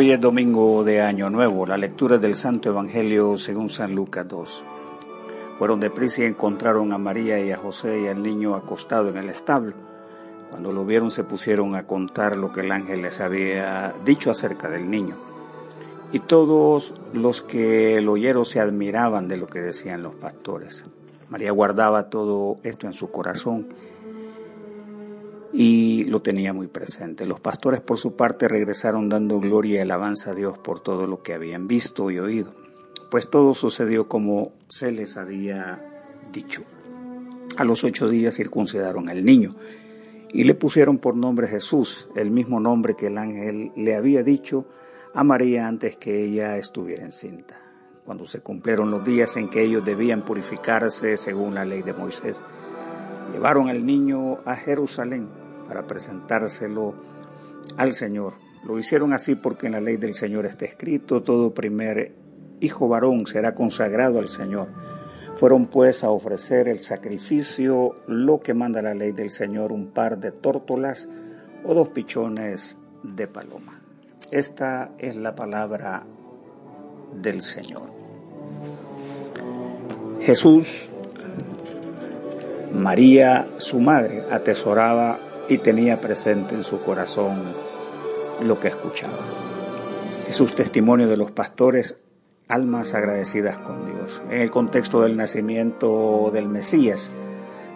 Hoy es domingo de Año Nuevo, la lectura del Santo Evangelio según San Lucas 2. Fueron deprisa y encontraron a María y a José y al niño acostado en el establo. Cuando lo vieron se pusieron a contar lo que el ángel les había dicho acerca del niño. Y todos los que lo oyeron se admiraban de lo que decían los pastores. María guardaba todo esto en su corazón y lo tenía muy presente. Los pastores por su parte regresaron dando gloria y alabanza a Dios por todo lo que habían visto y oído, pues todo sucedió como se les había dicho. A los ocho días circuncidaron al niño y le pusieron por nombre Jesús, el mismo nombre que el ángel le había dicho a María antes que ella estuviera encinta, cuando se cumplieron los días en que ellos debían purificarse según la ley de Moisés. Llevaron al niño a Jerusalén para presentárselo al Señor. Lo hicieron así porque en la ley del Señor está escrito, todo primer hijo varón será consagrado al Señor. Fueron pues a ofrecer el sacrificio, lo que manda la ley del Señor, un par de tórtolas o dos pichones de paloma. Esta es la palabra del Señor. Jesús María, su madre, atesoraba y tenía presente en su corazón lo que escuchaba. Jesús testimonio de los pastores, almas agradecidas con Dios. En el contexto del nacimiento del Mesías,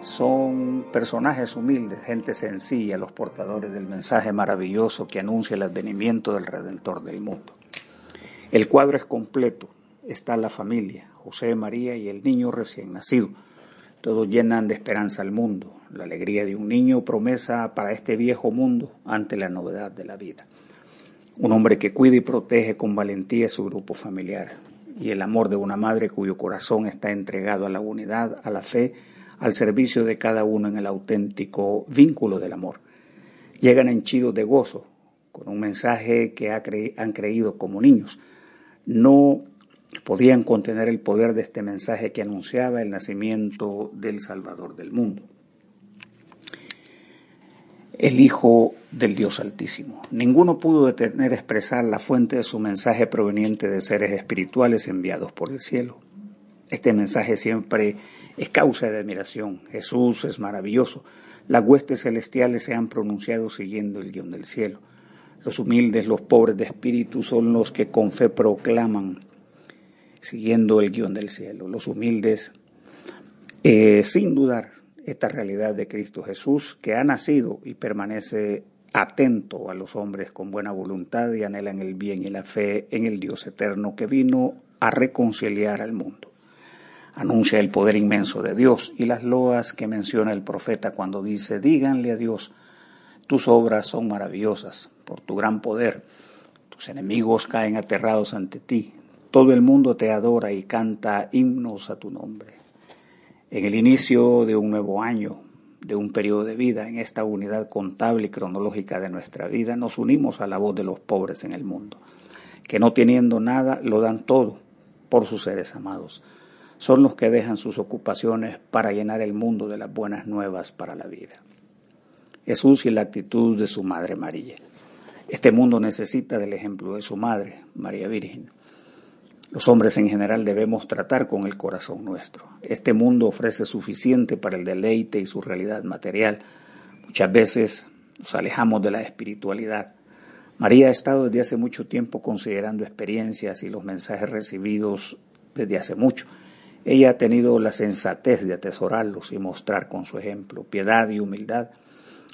son personajes humildes, gente sencilla, los portadores del mensaje maravilloso que anuncia el advenimiento del Redentor del mundo. El cuadro es completo. Está la familia, José, María y el niño recién nacido todos llenan de esperanza al mundo, la alegría de un niño, promesa para este viejo mundo ante la novedad de la vida. Un hombre que cuida y protege con valentía su grupo familiar y el amor de una madre cuyo corazón está entregado a la unidad, a la fe, al servicio de cada uno en el auténtico vínculo del amor. Llegan henchidos de gozo, con un mensaje que han creído como niños. No podían contener el poder de este mensaje que anunciaba el nacimiento del Salvador del mundo. El Hijo del Dios Altísimo. Ninguno pudo detener expresar la fuente de su mensaje proveniente de seres espirituales enviados por el cielo. Este mensaje siempre es causa de admiración. Jesús es maravilloso. Las huestes celestiales se han pronunciado siguiendo el guion del cielo. Los humildes, los pobres de espíritu son los que con fe proclaman siguiendo el guion del cielo. Los humildes, eh, sin dudar, esta realidad de Cristo Jesús, que ha nacido y permanece atento a los hombres con buena voluntad y anhelan el bien y la fe en el Dios eterno que vino a reconciliar al mundo. Anuncia el poder inmenso de Dios y las loas que menciona el profeta cuando dice, díganle a Dios, tus obras son maravillosas por tu gran poder, tus enemigos caen aterrados ante ti, todo el mundo te adora y canta himnos a tu nombre. En el inicio de un nuevo año, de un periodo de vida, en esta unidad contable y cronológica de nuestra vida, nos unimos a la voz de los pobres en el mundo, que no teniendo nada lo dan todo por sus seres amados. Son los que dejan sus ocupaciones para llenar el mundo de las buenas nuevas para la vida. Jesús y la actitud de su Madre María. Este mundo necesita del ejemplo de su Madre, María Virgen los hombres en general debemos tratar con el corazón nuestro. Este mundo ofrece suficiente para el deleite y su realidad material. Muchas veces nos alejamos de la espiritualidad. María ha estado desde hace mucho tiempo considerando experiencias y los mensajes recibidos desde hace mucho. Ella ha tenido la sensatez de atesorarlos y mostrar con su ejemplo piedad y humildad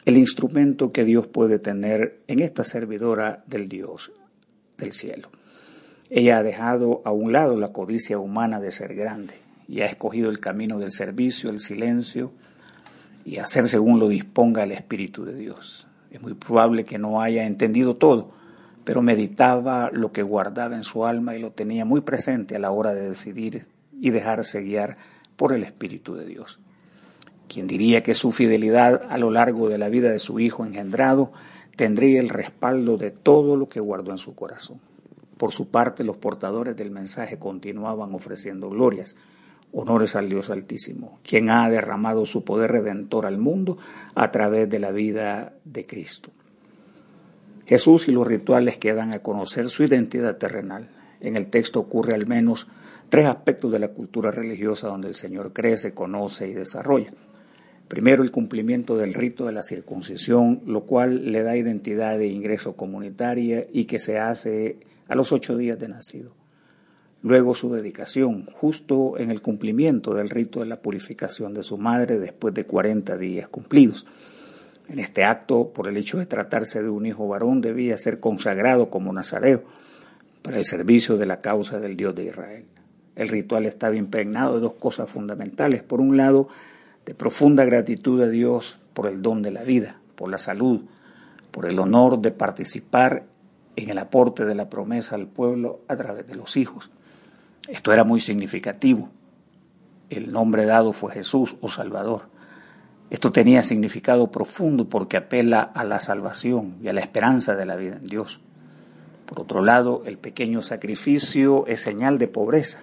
el instrumento que Dios puede tener en esta servidora del Dios del cielo. Ella ha dejado a un lado la codicia humana de ser grande y ha escogido el camino del servicio, el silencio y hacer según lo disponga el Espíritu de Dios. Es muy probable que no haya entendido todo, pero meditaba lo que guardaba en su alma y lo tenía muy presente a la hora de decidir y dejarse guiar por el Espíritu de Dios. Quien diría que su fidelidad a lo largo de la vida de su hijo engendrado tendría el respaldo de todo lo que guardó en su corazón. Por su parte, los portadores del mensaje continuaban ofreciendo glorias, honores al Dios Altísimo, quien ha derramado su poder redentor al mundo a través de la vida de Cristo. Jesús y los rituales que dan a conocer su identidad terrenal. En el texto ocurre al menos tres aspectos de la cultura religiosa donde el Señor crece, conoce y desarrolla. Primero, el cumplimiento del rito de la circuncisión, lo cual le da identidad de ingreso comunitaria y que se hace a los ocho días de nacido. Luego su dedicación, justo en el cumplimiento del rito de la purificación de su madre después de 40 días cumplidos. En este acto, por el hecho de tratarse de un hijo varón, debía ser consagrado como nazareo para el servicio de la causa del Dios de Israel. El ritual estaba impregnado de dos cosas fundamentales. Por un lado, de profunda gratitud a Dios por el don de la vida, por la salud, por el honor de participar en el aporte de la promesa al pueblo a través de los hijos. Esto era muy significativo. El nombre dado fue Jesús o Salvador. Esto tenía significado profundo porque apela a la salvación y a la esperanza de la vida en Dios. Por otro lado, el pequeño sacrificio es señal de pobreza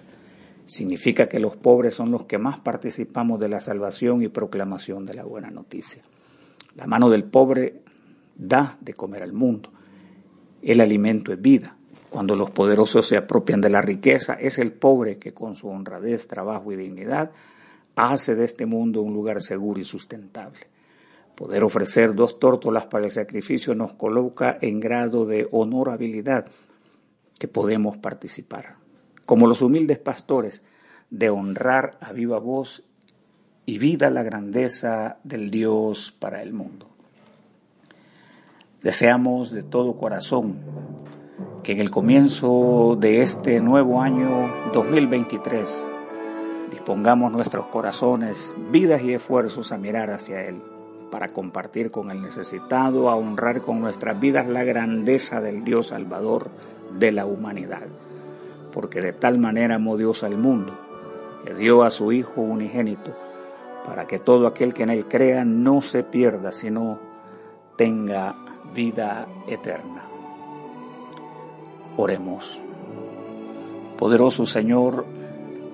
significa que los pobres son los que más participamos de la salvación y proclamación de la buena noticia. La mano del pobre da de comer al mundo. El alimento es vida. Cuando los poderosos se apropian de la riqueza, es el pobre que con su honradez, trabajo y dignidad hace de este mundo un lugar seguro y sustentable. Poder ofrecer dos tórtolas para el sacrificio nos coloca en grado de honorabilidad que podemos participar como los humildes pastores, de honrar a viva voz y vida la grandeza del Dios para el mundo. Deseamos de todo corazón que en el comienzo de este nuevo año 2023 dispongamos nuestros corazones, vidas y esfuerzos a mirar hacia Él, para compartir con el necesitado, a honrar con nuestras vidas la grandeza del Dios Salvador de la humanidad. Porque de tal manera amó Dios al mundo, que dio a su Hijo unigénito, para que todo aquel que en él crea no se pierda, sino tenga vida eterna. Oremos. Poderoso Señor,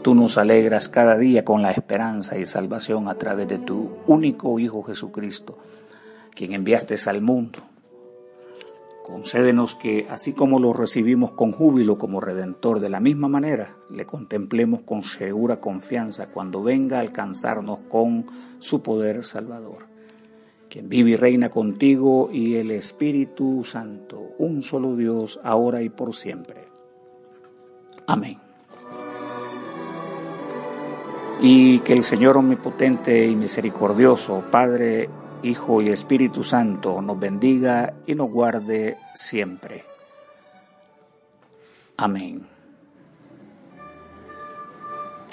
tú nos alegras cada día con la esperanza y salvación a través de tu único Hijo Jesucristo, quien enviaste al mundo Concédenos que, así como lo recibimos con júbilo como Redentor, de la misma manera le contemplemos con segura confianza cuando venga a alcanzarnos con su poder salvador. Quien vive y reina contigo y el Espíritu Santo, un solo Dios, ahora y por siempre. Amén. Y que el Señor omnipotente y misericordioso, Padre, Hijo y Espíritu Santo nos bendiga y nos guarde siempre. Amén.